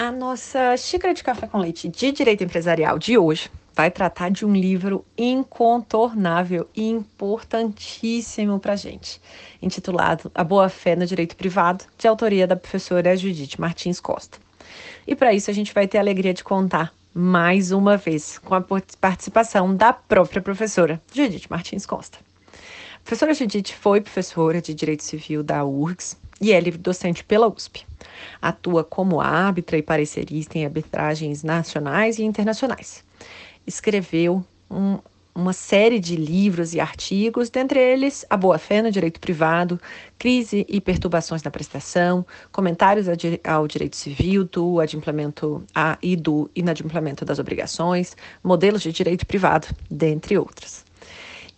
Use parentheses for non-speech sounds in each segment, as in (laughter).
A nossa xícara de café com leite de direito empresarial de hoje vai tratar de um livro incontornável e importantíssimo para gente, intitulado A Boa Fé no Direito Privado, de autoria da professora Judite Martins Costa. E para isso a gente vai ter a alegria de contar mais uma vez com a participação da própria professora Judite Martins Costa. A professora Judite foi professora de Direito Civil da URGS e é livre docente pela USP. Atua como árbitra e parecerista em arbitragens nacionais e internacionais. Escreveu um, uma série de livros e artigos, dentre eles A Boa Fé no Direito Privado, Crise e Perturbações na Prestação, Comentários ao Direito Civil, do adimplemento a e do inadimplemento das obrigações, Modelos de Direito Privado, dentre outros.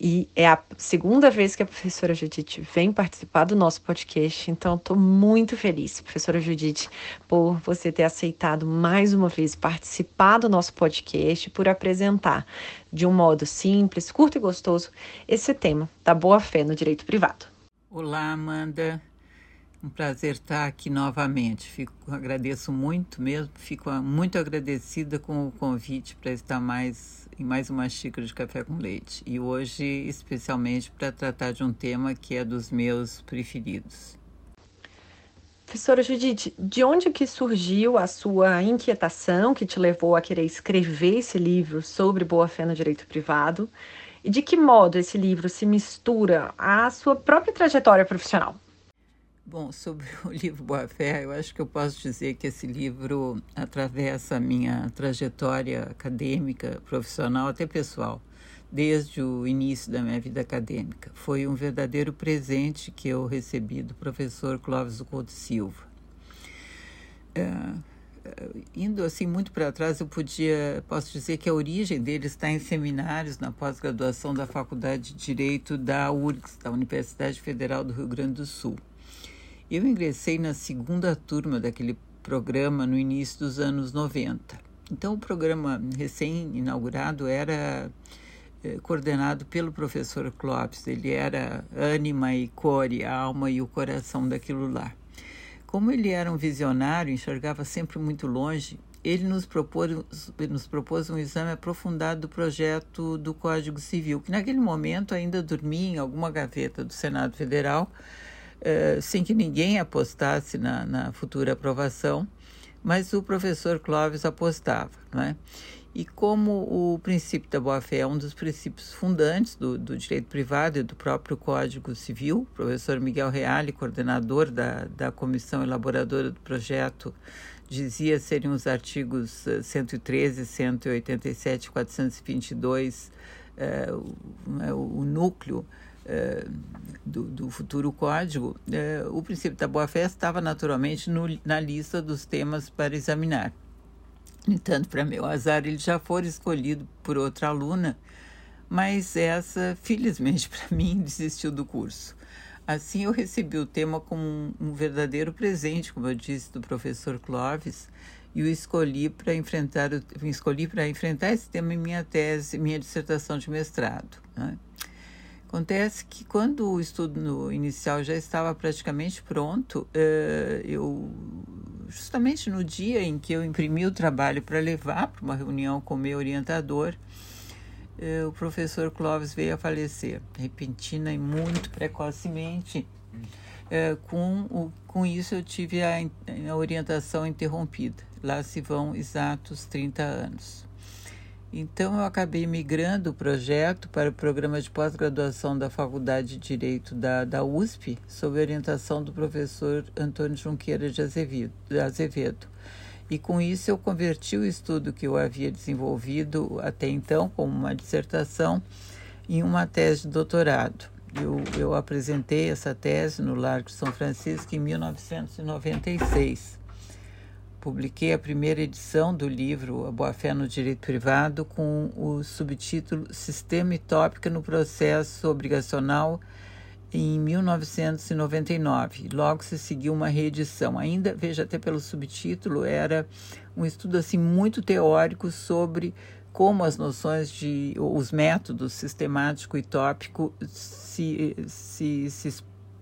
E é a segunda vez que a professora Judite vem participar do nosso podcast, então estou muito feliz, professora Judite, por você ter aceitado mais uma vez participar do nosso podcast, por apresentar de um modo simples, curto e gostoso esse tema da boa-fé no direito privado. Olá, Amanda. Um prazer estar aqui novamente. Fico, agradeço muito mesmo, fico muito agradecida com o convite para estar mais em mais uma xícara de café com leite. E hoje, especialmente, para tratar de um tema que é dos meus preferidos. Professora Judite, de onde que surgiu a sua inquietação que te levou a querer escrever esse livro sobre boa-fé no direito privado? E de que modo esse livro se mistura à sua própria trajetória profissional? Bom, sobre (laughs) o livro Boa Fé, eu acho que eu posso dizer que esse livro atravessa a minha trajetória acadêmica, profissional, até pessoal, desde o início da minha vida acadêmica. Foi um verdadeiro presente que eu recebi do professor Clóvis Couto Silva. É, indo assim muito para trás, eu podia, posso dizer que a origem dele está em seminários na pós-graduação da Faculdade de Direito da URGS, da Universidade Federal do Rio Grande do Sul. Eu ingressei na segunda turma daquele programa no início dos anos 90. Então, o programa recém-inaugurado era eh, coordenado pelo professor Clopes. Ele era ânima e core, a alma e o coração daquilo lá. Como ele era um visionário, enxergava sempre muito longe, ele nos propôs, nos propôs um exame aprofundado do projeto do Código Civil, que naquele momento ainda dormia em alguma gaveta do Senado Federal, eh, sem que ninguém apostasse na, na, futura aprovação, mas o professor Clóvis apostava. Né? E como o princípio da boa-fé é um dos princípios fundantes do, do, direito privado e do próprio Código Civil, o professor Miguel Reale, coordenador da, da comissão elaboradora do projeto, dizia serem os artigos 113, 187 422 eh, o, né, o núcleo eh, do, do, futuro código, eh, o princípio da boa-fé estava naturalmente no, na lista dos temas para examinar. No entanto, para meu azar, ele já foi escolhido por outra aluna, mas essa, felizmente (laughs) para mim, desistiu do curso. Assim, eu recebi o tema como um, um verdadeiro presente, como eu disse, do professor Clóvis, e o escolhi para enfrentar escolhi para enfrentar esse tema em minha tese, minha dissertação de mestrado. Né? Acontece que quando o estudo inicial já estava praticamente pronto, uh, eu justamente no dia em que eu imprimi o trabalho para levar para uma reunião com o meu orientador, uh, o professor Clóvis veio a falecer repentina e muito precocemente. Uh, com, o, com isso eu tive a, a orientação interrompida. Lá se vão exatos 30 anos. Então, eu acabei migrando o projeto para o programa de pós-graduação da Faculdade de Direito da, da USP, sob orientação do professor Antônio Junqueira de Azevedo, Azevedo. E com isso, eu converti o estudo que eu havia desenvolvido até então, como uma dissertação, em uma tese de doutorado. Eu, eu apresentei essa tese no Largo de São Francisco em 1996 publiquei a primeira edição do livro A Boa Fé no Direito Privado com o subtítulo Sistema e Tópica no Processo Obrigacional em 1999. Logo se seguiu uma reedição. Ainda, veja até pelo subtítulo, era um estudo assim muito teórico sobre como as noções de os métodos sistemático e tópico se, se, se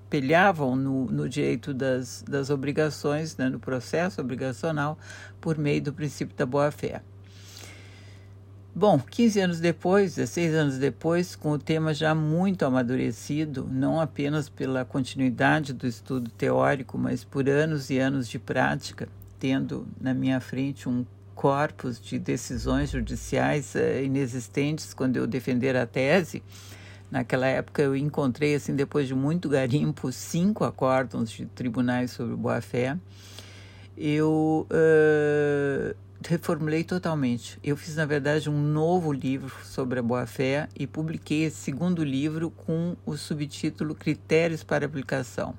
espelhavam no, no direito das, das obrigações, né, no processo obrigacional, por meio do princípio da boa-fé. Bom, 15 anos depois, 16 anos depois, com o tema já muito amadurecido, não apenas pela continuidade do estudo teórico, mas por anos e anos de prática, tendo na minha frente um corpus de decisões judiciais eh, inexistentes quando eu defender a tese, Naquela época eu encontrei, assim, depois de muito garimpo, cinco acórdãos de tribunais sobre boa-fé. Eu uh, reformulei totalmente. Eu fiz, na verdade, um novo livro sobre a boa-fé e publiquei esse segundo livro com o subtítulo Critérios para Aplicação.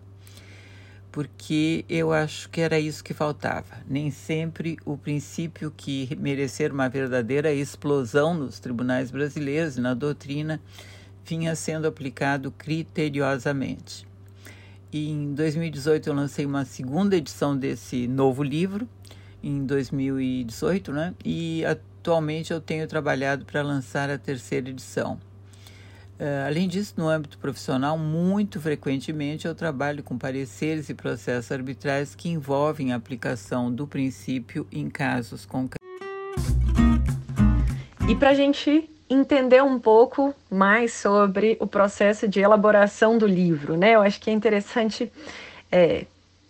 Porque eu acho que era isso que faltava. Nem sempre o princípio que merecer uma verdadeira explosão nos tribunais brasileiros, na doutrina, vinha sendo aplicado criteriosamente. E em 2018 eu lancei uma segunda edição desse novo livro, em 2018, né? E atualmente eu tenho trabalhado para lançar a terceira edição. Uh, além disso, no âmbito profissional, muito frequentemente eu trabalho com pareceres e processos arbitrais que envolvem a aplicação do princípio em casos concretos. E para a gente entender um pouco mais sobre o processo de elaboração do livro, né? Eu acho que é interessante é,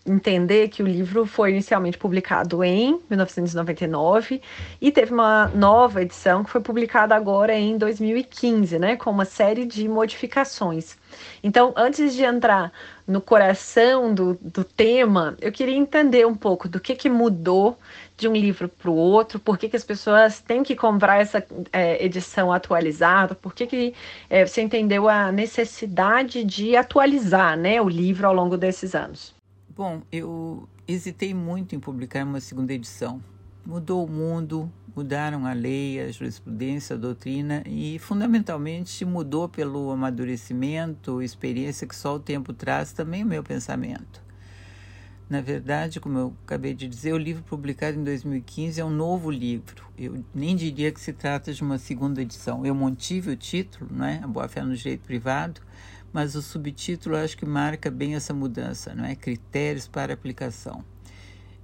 entender que o livro foi inicialmente publicado em 1999 e teve uma nova edição que foi publicada agora em 2015, né, com uma série de modificações. Então, antes de entrar no coração do, do tema, eu queria entender um pouco do que, que mudou de um livro para o outro, por que, que as pessoas têm que comprar essa é, edição atualizada, por que, que é, você entendeu a necessidade de atualizar né, o livro ao longo desses anos. Bom, eu hesitei muito em publicar uma segunda edição. Mudou o mundo, mudaram a lei, a jurisprudência, a doutrina e, fundamentalmente, mudou pelo amadurecimento, experiência que só o tempo traz também o meu pensamento. Na verdade, como eu acabei de dizer, o livro publicado em 2015 é um novo livro. Eu nem diria que se trata de uma segunda edição. Eu mantive o título, não é? A Boa Fé no Direito Privado, mas o subtítulo acho que marca bem essa mudança, não é? Critérios para aplicação.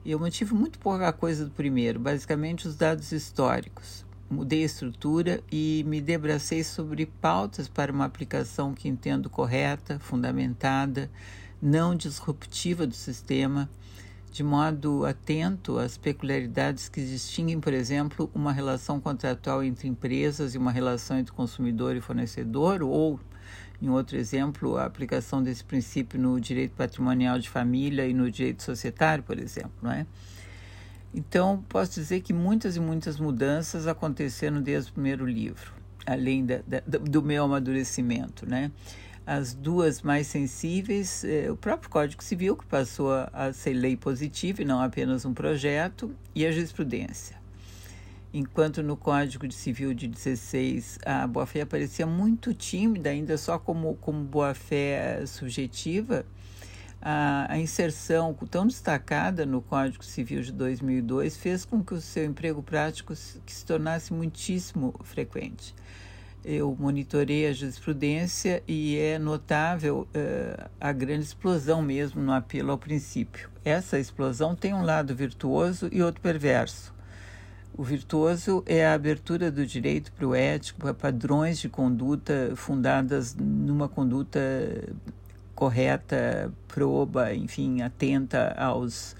Eu mantive muito pouca coisa do primeiro, basicamente os dados históricos. Mudei a estrutura e me debracei sobre pautas para uma aplicação que entendo correta, fundamentada, não disruptiva do sistema, de modo atento às peculiaridades que distinguem, por exemplo, uma relação contratual entre empresas e uma relação entre consumidor e fornecedor, ou em outro exemplo, a aplicação desse princípio no direito patrimonial de família e no direito societário, por exemplo, não é? Então, posso dizer que muitas e muitas mudanças aconteceram desde o primeiro livro, além da, da, do meu amadurecimento, né? As duas mais sensíveis, eh, o próprio Código Civil, que passou a, a ser lei positiva e não apenas um projeto, e a jurisprudência enquanto no Código Civil de 16 a boa-fé aparecia muito tímida, ainda só como, como boa-fé subjetiva, a, a, inserção tão destacada no Código Civil de 2002 fez com que o seu emprego prático se, se tornasse muitíssimo frequente. Eu monitorei a jurisprudência e é notável uh, a grande explosão mesmo no apelo ao princípio. Essa explosão tem um lado virtuoso e outro perverso. O virtuoso é a abertura do direito para o ético, para padrões de conduta fundadas numa conduta correta, proba, enfim, atenta aos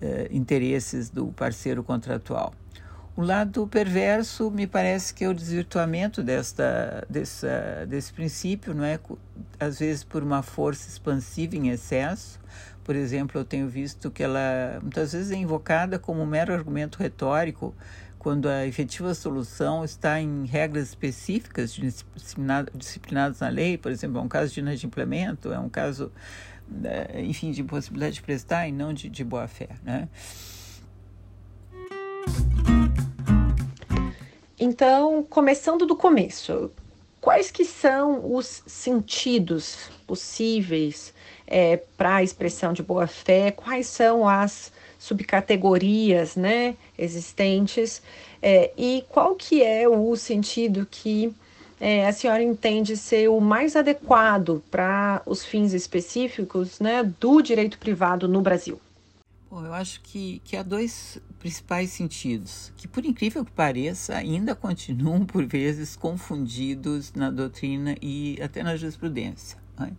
eh, interesses do parceiro contratual. O lado perverso me parece que é o desvirtuamento desta, dessa, desse princípio, não é? Às vezes por uma força expansiva em excesso. Por exemplo, eu tenho visto que ela muitas vezes é invocada como um mero argumento retórico quando a efetiva solução está em regras específicas disciplinadas na lei, por exemplo, é um caso de inadimplemento, é um caso, né, enfim, de impossibilidade de prestar e não de, de boa-fé, né? Então, começando do começo, quais que são os sentidos possíveis é, para a expressão de boa-fé? Quais são as subcategorias né, existentes é, e qual que é o sentido que é, a senhora entende ser o mais adequado para os fins específicos né, do direito privado no Brasil? Bom, eu acho que, que há dois principais sentidos, que por incrível que pareça, ainda continuam por vezes confundidos na doutrina e até na jurisprudência. Né?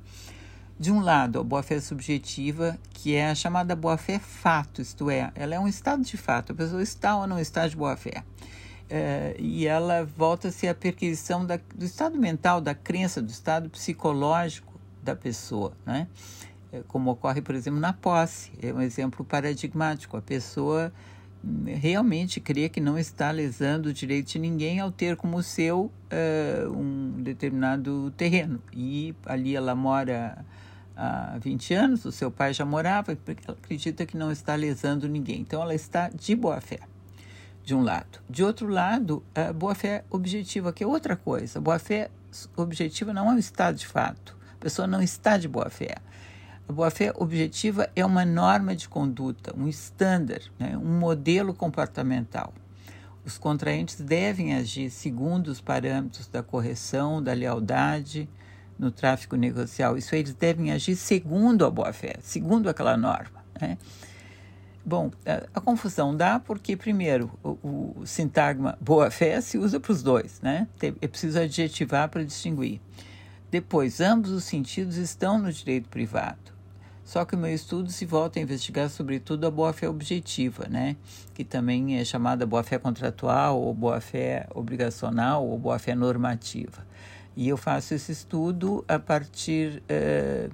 de um lado, a boa-fé subjetiva, que é a chamada boa-fé fato, isto é, ela é um estado de fato, a pessoa está ou não está de boa-fé. É, e ela volta-se à perquisição da, do estado mental, da crença, do estado psicológico da pessoa, né? É, como ocorre, por exemplo, na posse, é um exemplo paradigmático. A pessoa realmente crê que não está lesando o direito de ninguém ao ter como seu uh, um determinado terreno. E ali ela mora há 20 anos, o seu pai já morava, porque ela acredita que não está lesando ninguém. Então, ela está de boa fé, de um lado. De outro lado, a boa fé objetiva, que é outra coisa. A boa fé objetiva não é um estado de fato. A pessoa não está de boa fé. A boa fé objetiva é uma norma de conduta, um estándar, né? um modelo comportamental. Os contraentes devem agir segundo os parâmetros da correção, da lealdade, no tráfico negocial. Isso eles devem agir segundo a boa-fé, segundo aquela norma. Né? Bom, a, a, confusão dá porque, primeiro, o, o sintagma boa-fé se usa para os dois, né? É preciso adjetivar para distinguir. Depois, ambos os sentidos estão no direito privado. Só que o meu estudo se volta a investigar, sobretudo, a boa-fé objetiva, né? Que também é chamada boa-fé contratual, ou boa-fé obrigacional, ou boa-fé normativa. E eu faço esse estudo a partir, eh,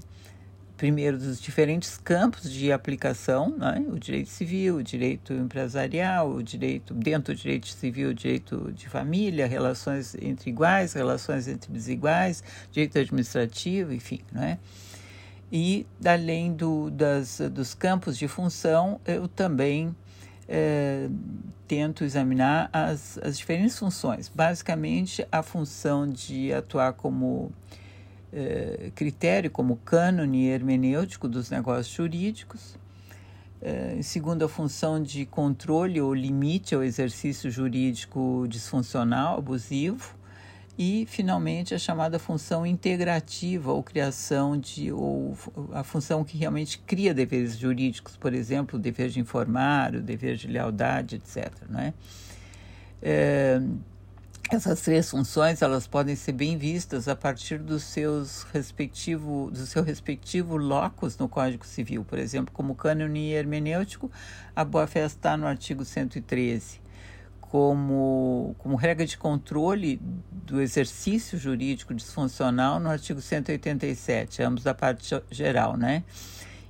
primeiro, dos diferentes campos de aplicação, né? o direito civil, o direito empresarial, o direito, dentro do direito civil, o direito de família, relações entre iguais, relações entre desiguais, direito administrativo, enfim, não é? E, além do, das, dos campos de função, eu também é, tento examinar as, as diferentes funções. Basicamente, a função de atuar como é, critério, como cânone hermenêutico dos negócios jurídicos. É, em segundo, a função de controle ou limite ao exercício jurídico disfuncional, abusivo e finalmente a chamada função integrativa ou criação de ou a função que realmente cria deveres jurídicos, por exemplo, o dever de informar, o dever de lealdade, etc. Não é? é essas três funções elas podem ser bem vistas a partir dos seus respectivo, do seu respectivo locus no Código Civil, por exemplo, como cânone hermenêutico, a boa-fé está no artigo 113 como, como regra de controle do exercício jurídico disfuncional no artigo 187, ambos da parte geral, né?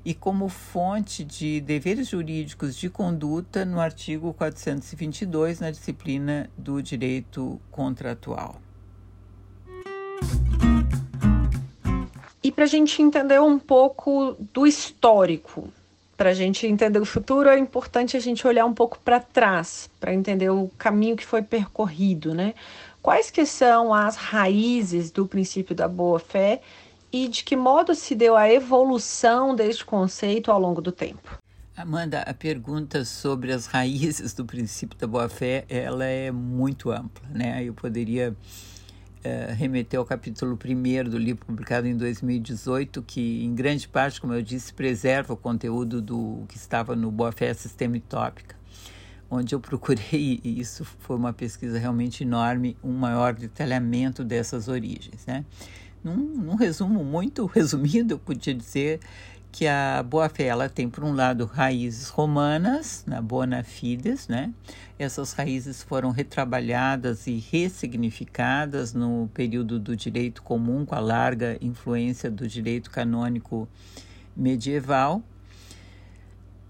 E como fonte de deveres jurídicos de conduta no artigo 422, na disciplina do direito contratual. E para a gente entender um pouco do histórico para a gente entender o futuro, é importante a gente olhar um pouco para trás, para entender o caminho que foi percorrido, né? Quais que são as raízes do princípio da boa-fé e de que modo se deu a evolução deste conceito ao longo do tempo? Amanda, a pergunta sobre as raízes do princípio da boa-fé, ela é muito ampla, né? Eu poderia uh, remeter ao capítulo 1 do livro publicado em 2018, que em grande parte, como eu disse, preserva o conteúdo do que estava no Boa-fé Sistema e Tópica, onde eu procurei, (laughs) e isso foi uma pesquisa realmente enorme, um maior detalhamento dessas origens, né? Num, num resumo muito (laughs) resumido, eu podia dizer que a boa-fé ela tem por um lado raízes romanas, na bona fides, né? Essas raízes foram retrabalhadas e ressignificadas no período do direito comum com a larga influência do direito canônico medieval.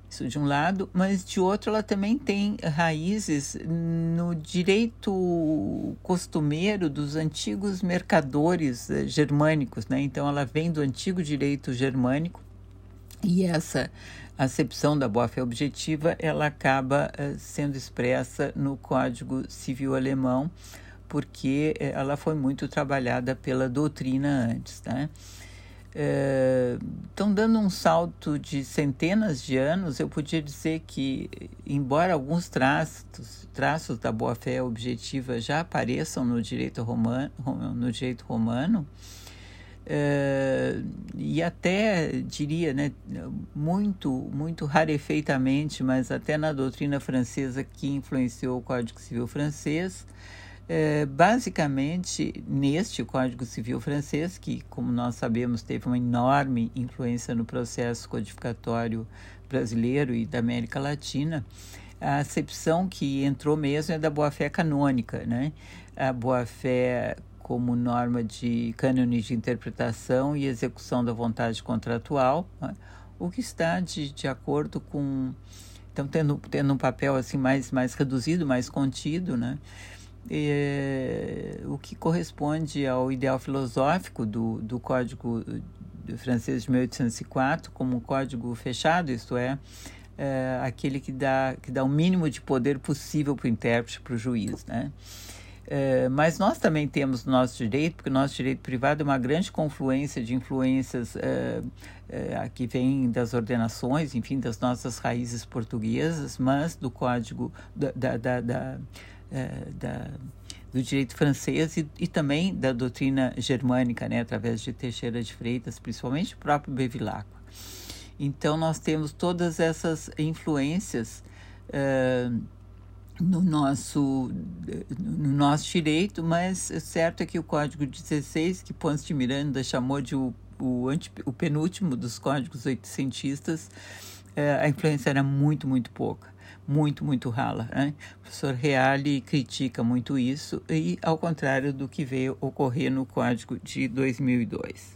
Isso de um lado, mas de outro ela também tem raízes no direito costumeiro dos antigos mercadores eh, germânicos, né? Então ela vem do antigo direito germânico e essa acepção da boa-fé objetiva, ela acaba uh, sendo expressa no Código Civil Alemão, porque uh, ela foi muito trabalhada pela doutrina antes, né? Estão uh, dando um salto de centenas de anos, eu podia dizer que, embora alguns traços, traços da boa-fé objetiva já apareçam no direito romano, no direito romano e até diria, né, muito, muito rarefeitamente, mas até na doutrina francesa que influenciou o Código Civil francês, uh, basicamente neste Código Civil francês, que, como nós sabemos, teve uma enorme influência no processo codificatório brasileiro e da América Latina, a acepção que entrou mesmo é da boa-fé canônica, né? A boa-fé como norma de cânones de interpretação e execução da vontade contratual, né? o que está de, de acordo com então tendo, tendo um papel assim mais mais reduzido, mais contido, né? E, o que corresponde ao ideal filosófico do, do Código francês de 1804 como um código fechado, isto é, é aquele que dá que dá o mínimo de poder possível para o intérprete, para o juiz, né? É, mas nós também temos no nosso direito, porque o nosso direito privado é uma grande confluência de influências é, é, que vem das ordenações, enfim, das nossas raízes portuguesas, mas do código da, da, da, da, do direito francês e, e, também da doutrina germânica, né, através de Teixeira de Freitas, principalmente o próprio Bevilacqua. Então, nós temos todas essas influências no nosso, no nosso direito, mas é certo é que o Código 16, que Ponce de Miranda chamou de o, o, anti, o penúltimo dos códigos oitocentistas, é, a influência era muito, muito pouca, muito, muito rala. Né? O professor Reale critica muito isso, e ao contrário do que veio ocorrer no Código de 2002.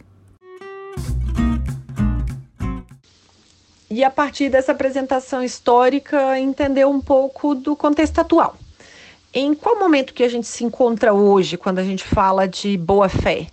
E a partir dessa apresentação histórica entender um pouco do contexto atual. Em qual momento que a gente se encontra hoje quando a gente fala de boa fé?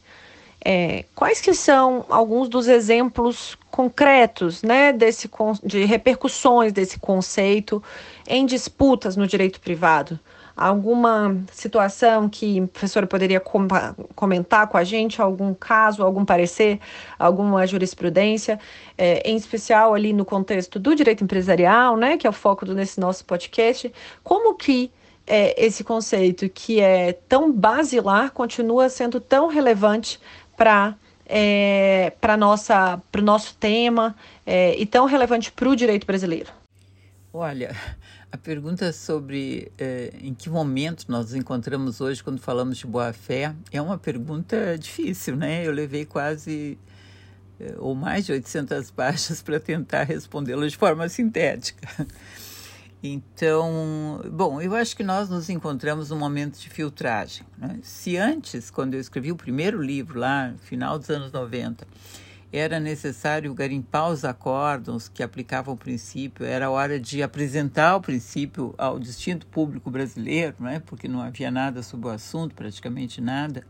É, quais que são alguns dos exemplos concretos né, desse, de repercussões desse conceito em disputas no direito privado? Alguma situação que a professora poderia com comentar com a gente, algum caso, algum parecer, alguma jurisprudência, é, em especial ali no contexto do direito empresarial, né, que é o foco desse nosso podcast, como que é, esse conceito que é tão basilar continua sendo tão relevante para é, para nossa para o nosso tema é, e tão relevante para o direito brasileiro? Olha, a pergunta sobre eh, em que momento nós nos encontramos hoje quando falamos de boa-fé é uma pergunta difícil, né? Eu levei quase eh, ou mais de 800 (laughs) páginas para tentar respondê-la de forma sintética. Então, bom, eu acho que nós nos encontramos num momento de filtragem. Né? Se antes, quando eu escrevi o primeiro livro lá, final dos anos 90, era necessário garimpar os acórdons que aplicavam o princípio, era hora de apresentar o princípio ao distinto público brasileiro, né, porque não havia nada sobre o assunto, praticamente nada.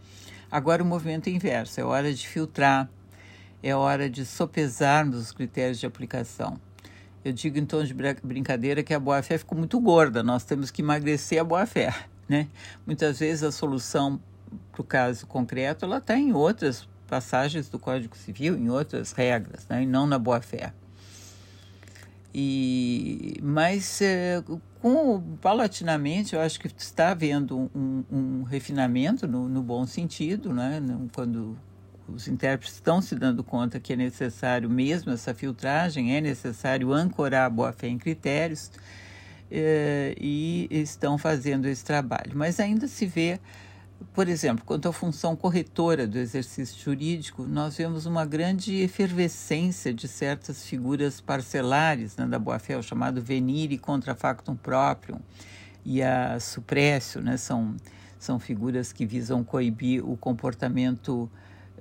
Agora o movimento é inverso, é hora de filtrar, é hora de sopesarmos os critérios de aplicação. Eu digo em tom de brincadeira que a boa-fé ficou muito gorda, nós temos que emagrecer a boa-fé. Né? Muitas vezes a solução para o caso concreto ela está em outras passagens do Código Civil, em outras regras, né, e não na boa-fé. E, mas é, com, paulatinamente eu acho que está havendo um, um refinamento no, no, bom sentido, né? quando os intérpretes estão se dando conta que é necessário mesmo essa filtragem, é necessário ancorar a boa-fé em critérios é, e estão fazendo esse trabalho. Mas ainda se vê por exemplo, quanto à função corretora do exercício jurídico, nós vemos uma grande efervescência de certas figuras parcelares né, da boa-fé, o chamado venire contra factum proprium e a suprécio, né, são, são figuras que visam coibir o comportamento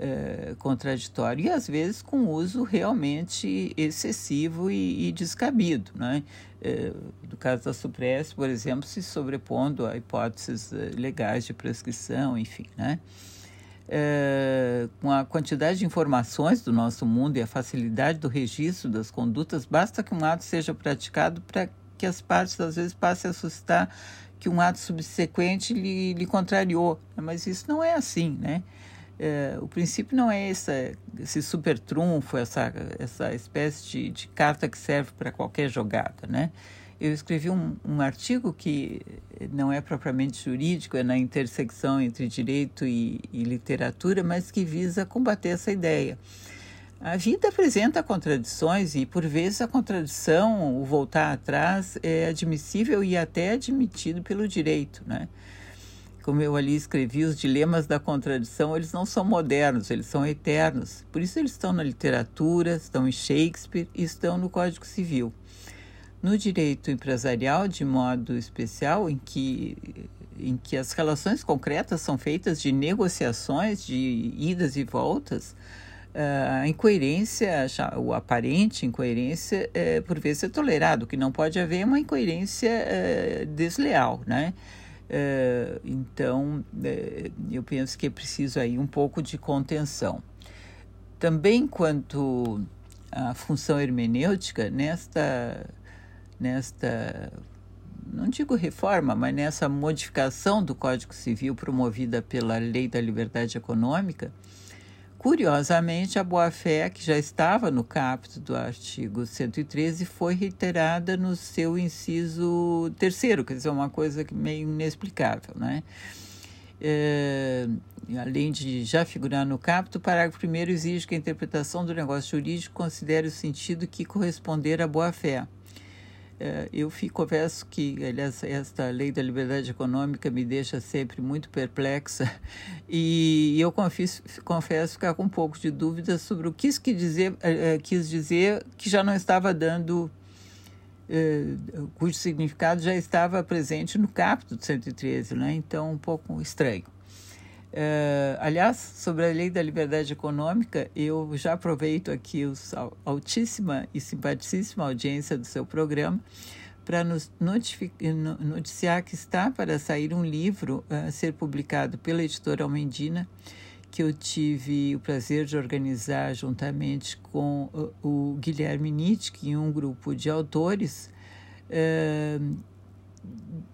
eh, contraditório e às vezes com uso realmente excessivo e, e descabido. Né? Eh, no caso da Supress, por exemplo, se sobrepondo a hipóteses eh, legais de prescrição, enfim. Né? com a quantidade de informações do nosso mundo e a facilidade do registro das condutas, basta que um ato seja praticado para que as partes às vezes passem a suscitar que um ato subsequente lhe, lhe contrariou. Mas isso não é assim, né? É, o princípio não é essa, esse super trunfo, essa, essa espécie de, de carta que serve para qualquer jogada, né? Eu escrevi um, um, artigo que não é propriamente jurídico, é na intersecção entre direito e, e literatura, mas que visa combater essa ideia. A vida apresenta contradições e, por vezes, a contradição, o voltar atrás, é admissível e até admitido pelo direito, né? Como eu ali escrevi, os dilemas da contradição, eles não são modernos, eles são eternos. Por isso eles estão na literatura, estão em Shakespeare e estão no Código Civil. No direito empresarial, de modo especial, em que, em que as relações concretas são feitas de negociações, de idas e voltas, a incoerência, o aparente incoerência, é, por vezes é tolerado. O que não pode haver é uma incoerência é, desleal, né? É, então, é, eu penso que é preciso aí um pouco de contenção. Também quanto à função hermenêutica, nesta, nesta não digo reforma, mas nessa modificação do Código Civil promovida pela Lei da Liberdade Econômica, Curiosamente, a boa-fé, que já estava no caput do artigo 113, foi reiterada no seu inciso terceiro, quer dizer, uma coisa meio inexplicável, né? É, além de já figurar no caput, o parágrafo 1 exige que a interpretação do negócio jurídico considere o sentido que corresponder à boa-fé. É, eu fico, confesso que, aliás, esta lei da liberdade econômica me deixa sempre muito perplexa (laughs) e eu confesso, confesso ficar com um pouco de dúvida sobre o que quis dizer, é, é, quis dizer que já não estava dando, cujo significado já estava presente no capítulo do 113, né? então um pouco estranho. Uh, aliás, sobre a lei da liberdade econômica, eu já aproveito aqui a altíssima e simpaticíssima audiência do seu programa para nos noticiar que está para sair um livro a uh, ser publicado pela editora Almendina, que eu tive o prazer de organizar juntamente com o Guilherme Nitsch e um grupo de autores. Uh,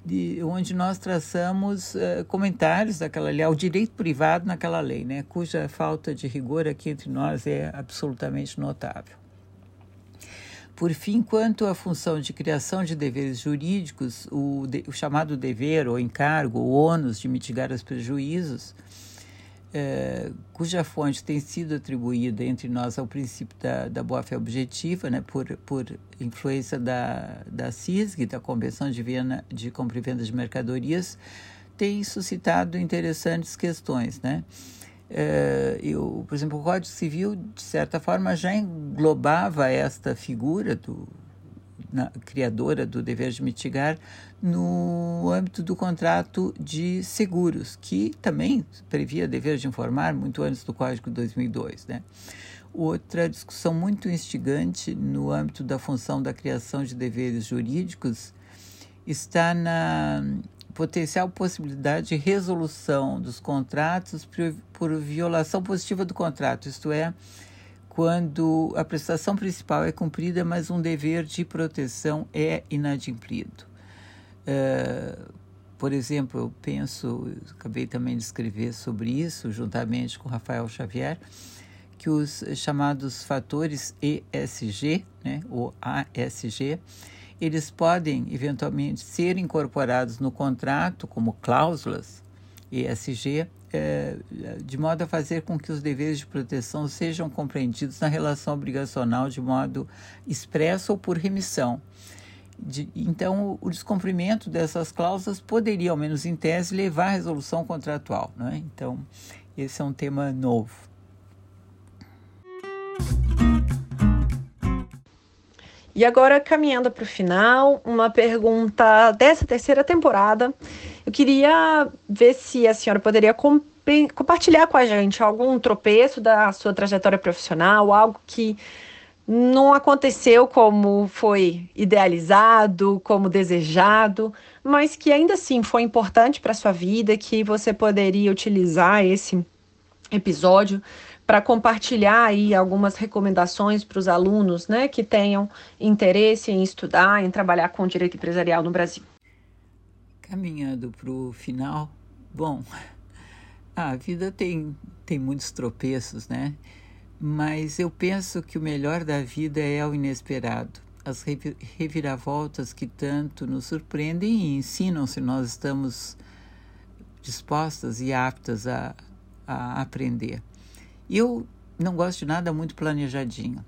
de, onde nós traçamos uh, comentários daquela lei, ao direito privado naquela lei, né, cuja falta de rigor aqui entre nós é absolutamente notável. Por fim, quanto à função de criação de deveres jurídicos, o, de, o chamado dever ou encargo, o ônus de mitigar os prejuízos, é, cuja fonte tem sido atribuída entre nós ao princípio da, da boa-fé objetiva, né, por, por influência da, da CISG, da Convenção de Viena de Compra e Venda de Mercadorias, tem suscitado interessantes questões. Né? É, eu, por exemplo, o Código Civil, de certa forma, já englobava esta figura do, na, criadora do dever de mitigar no âmbito do contrato de seguros, que também previa dever de informar muito antes do Código de 2002. Né? Outra discussão muito instigante no âmbito da função da criação de deveres jurídicos está na potencial possibilidade de resolução dos contratos por violação positiva do contrato, isto é, quando a prestação principal é cumprida, mas um dever de proteção é inadimplido. Uh, por exemplo, eu penso, eu acabei também de escrever sobre isso, juntamente com Rafael Xavier, que os chamados fatores ESG, né, ou ASG, eles podem eventualmente ser incorporados no contrato como cláusulas ESG, é, de modo a fazer com que os deveres de proteção sejam compreendidos na relação obrigacional de modo expresso ou por remissão. De, então, o descumprimento dessas cláusulas poderia, ao menos em tese, levar à resolução contratual. Né? Então, esse é um tema novo. E agora, caminhando para o final, uma pergunta dessa terceira temporada. Eu queria ver se a senhora poderia compartilhar com a gente algum tropeço da sua trajetória profissional, algo que não aconteceu como foi idealizado, como desejado, mas que ainda assim foi importante para a sua vida, que você poderia utilizar esse episódio para compartilhar aí algumas recomendações para os alunos né, que tenham interesse em estudar, em trabalhar com direito empresarial no Brasil. Caminhando para o final, bom, (laughs) a vida tem, tem muitos tropeços, né? Mas eu penso que o melhor da vida é o inesperado. As reviravoltas que tanto nos surpreendem e ensinam se nós estamos dispostas e aptas a, a aprender. Eu não gosto de nada muito planejadinho,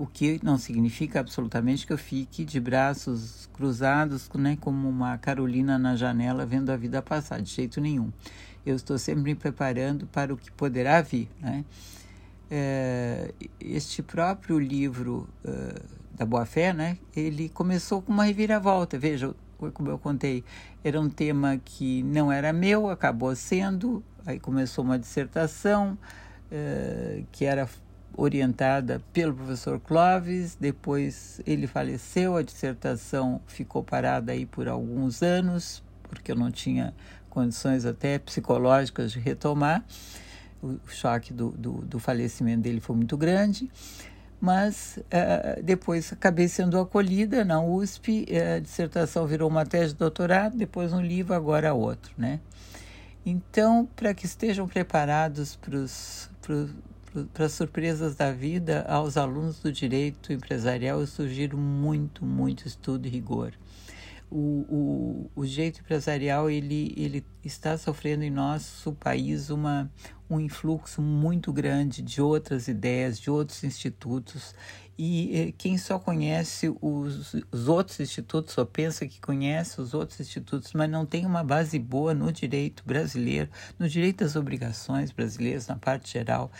o que não significa absolutamente que eu fique de braços cruzados, né, como uma Carolina na janela vendo a vida passar, de jeito nenhum. Eu estou sempre me preparando para o que poderá vir. Né? É, este próprio livro uh, da Boa Fé, né, ele começou com uma reviravolta. Veja, como eu contei, era um tema que não era meu, acabou sendo, aí começou uma dissertação, eh, que era orientada pelo professor Clóvis, depois ele faleceu, a dissertação ficou parada aí por alguns anos, porque eu não tinha condições até psicológicas de retomar, o choque do, do, do falecimento dele foi muito grande, mas uh, depois acabei sendo acolhida na USP, a dissertação virou uma tese de doutorado, depois um livro, agora outro, né? Então, para que estejam preparados para para as surpresas da vida, aos alunos do direito empresarial surgiram muito, muito estudo e rigor. O, o, o direito empresarial ele, ele está sofrendo em nosso país uma, um influxo muito grande de outras ideias, de outros institutos, e eh, quem só conhece os, os outros institutos, só pensa que conhece os outros institutos, mas não tem uma base boa no direito brasileiro, no direito das obrigações brasileiras, na parte geral,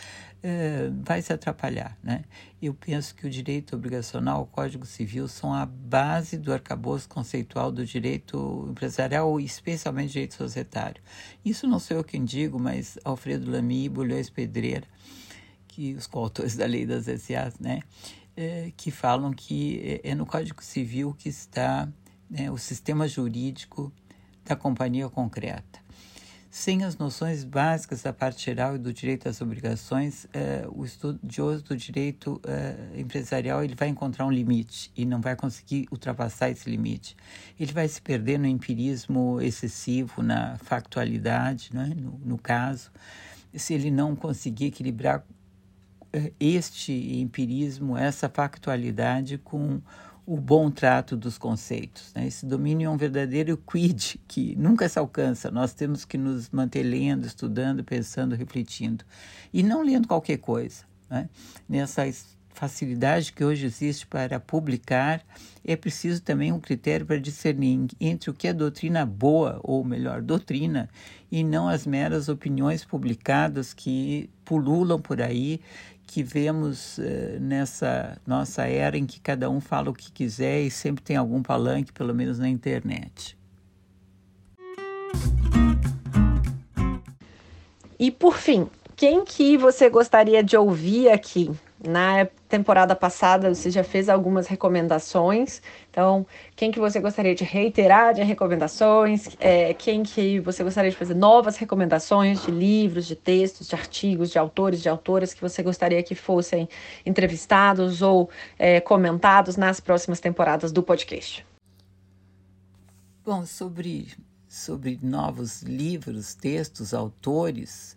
eh, vai se atrapalhar. Né? Eu penso que o direito obrigacional, o Código Civil, são a base do arcabouço conceitual do direito empresarial, especialmente direito societário. Isso não sou eu quem digo, mas Alfredo Lamy e Bulhões Pedreira, que os coautores da lei das SAs, né? é, que falam que é, é, no Código Civil que está né, o sistema jurídico da companhia concreta. Sem as noções básicas da parte geral e do direito às obrigações, é, o estudioso do direito é, empresarial ele vai encontrar um limite e não vai conseguir ultrapassar esse limite. Ele vai se perder no empirismo excessivo, na factualidade, né, no, no caso, se ele não conseguir equilibrar este empirismo, essa factualidade com o bom trato dos conceitos. Né? Esse domínio é um verdadeiro quid que nunca se alcança. Nós temos que nos manter lendo, estudando, pensando, refletindo. E não lendo qualquer coisa. Né? Nessa facilidade que hoje existe para publicar, é preciso também um critério para discernir entre o que é doutrina boa, ou melhor, doutrina, e não as meras opiniões publicadas que pululam por aí que vemos uh, nessa nossa era em que cada um fala o que quiser e sempre tem algum palanque, pelo menos na internet. E por fim, quem que você gostaria de ouvir aqui? Na temporada passada você já fez algumas recomendações, então quem que você gostaria de reiterar de recomendações? É, quem que você gostaria de fazer novas recomendações de livros, de textos, de artigos, de autores, de autoras que você gostaria que fossem entrevistados ou é, comentados nas próximas temporadas do podcast? Bom, sobre sobre novos livros, textos, autores.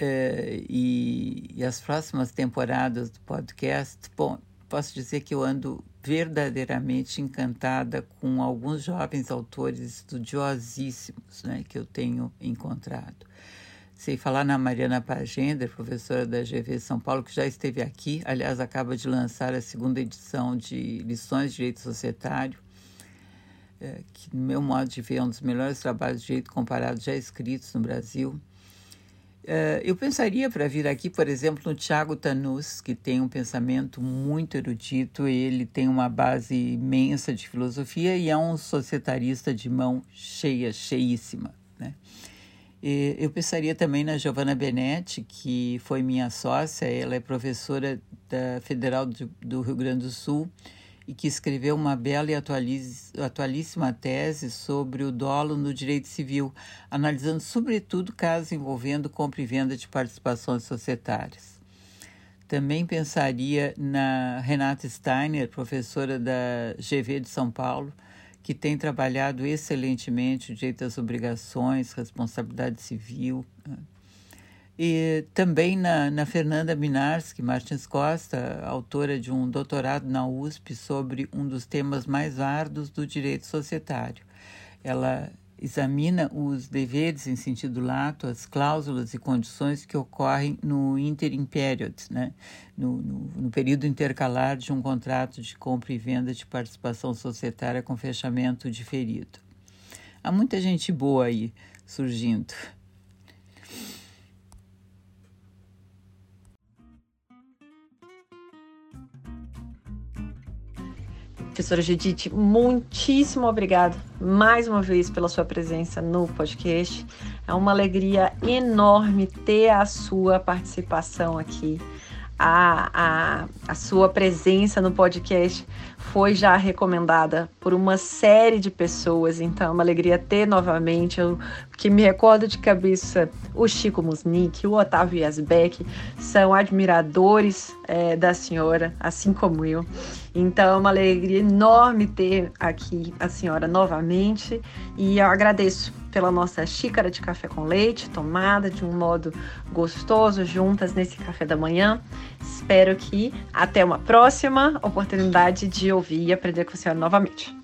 Uh, e, e, as próximas temporadas do podcast, bom, posso dizer que eu ando verdadeiramente encantada com alguns jovens autores estudiosíssimos né, que eu tenho encontrado. Sei falar na Mariana Pagender, professora da GV São Paulo, que já esteve aqui, aliás, acaba de lançar a segunda edição de Lições de Direito Societário, é, que, no meu modo de ver, é um dos melhores trabalhos de direito comparado já escritos no Brasil. É, eu pensaria para vir aqui, por exemplo, no Tiago Tanus, que tem um pensamento muito erudito, ele tem uma base imensa de filosofia e é um societarista de mão cheia, cheíssima. Né? E eu pensaria também na Giovanna Benetti, que foi minha sócia, ela é professora da Federal do Rio Grande do Sul e que escreveu uma bela e atualíssima tese sobre o dolo no direito civil, analisando sobretudo casos envolvendo compra e venda de participações societárias. Também pensaria na Renata Steiner, professora da GV de São Paulo, que tem trabalhado excelentemente o direito às obrigações, responsabilidade civil. E também na, na Fernanda Minarski Martins Costa, autora de um doutorado na USP sobre um dos temas mais árduos do direito societário. Ela examina os deveres em sentido lato, as cláusulas e condições que ocorrem no interim period, né? No, no, no, período intercalar de um contrato de compra e venda de participação societária com fechamento diferido. Há muita gente boa aí surgindo. Professora Judite, muitíssimo obrigada mais uma vez pela sua presença no podcast. É uma alegria enorme ter a sua participação aqui. A, a, a sua presença no podcast foi já recomendada por uma série de pessoas, então é uma alegria ter novamente. Eu que me recordo de cabeça o Chico Musnick, o Otávio Yasbeck, são admiradores é, da senhora, assim como eu. Então é uma alegria enorme ter aqui a senhora novamente e eu agradeço pela nossa xícara de café com leite, tomada de um modo gostoso juntas nesse café da manhã. Espero que até uma próxima oportunidade de ouvir e aprender com a senhora novamente.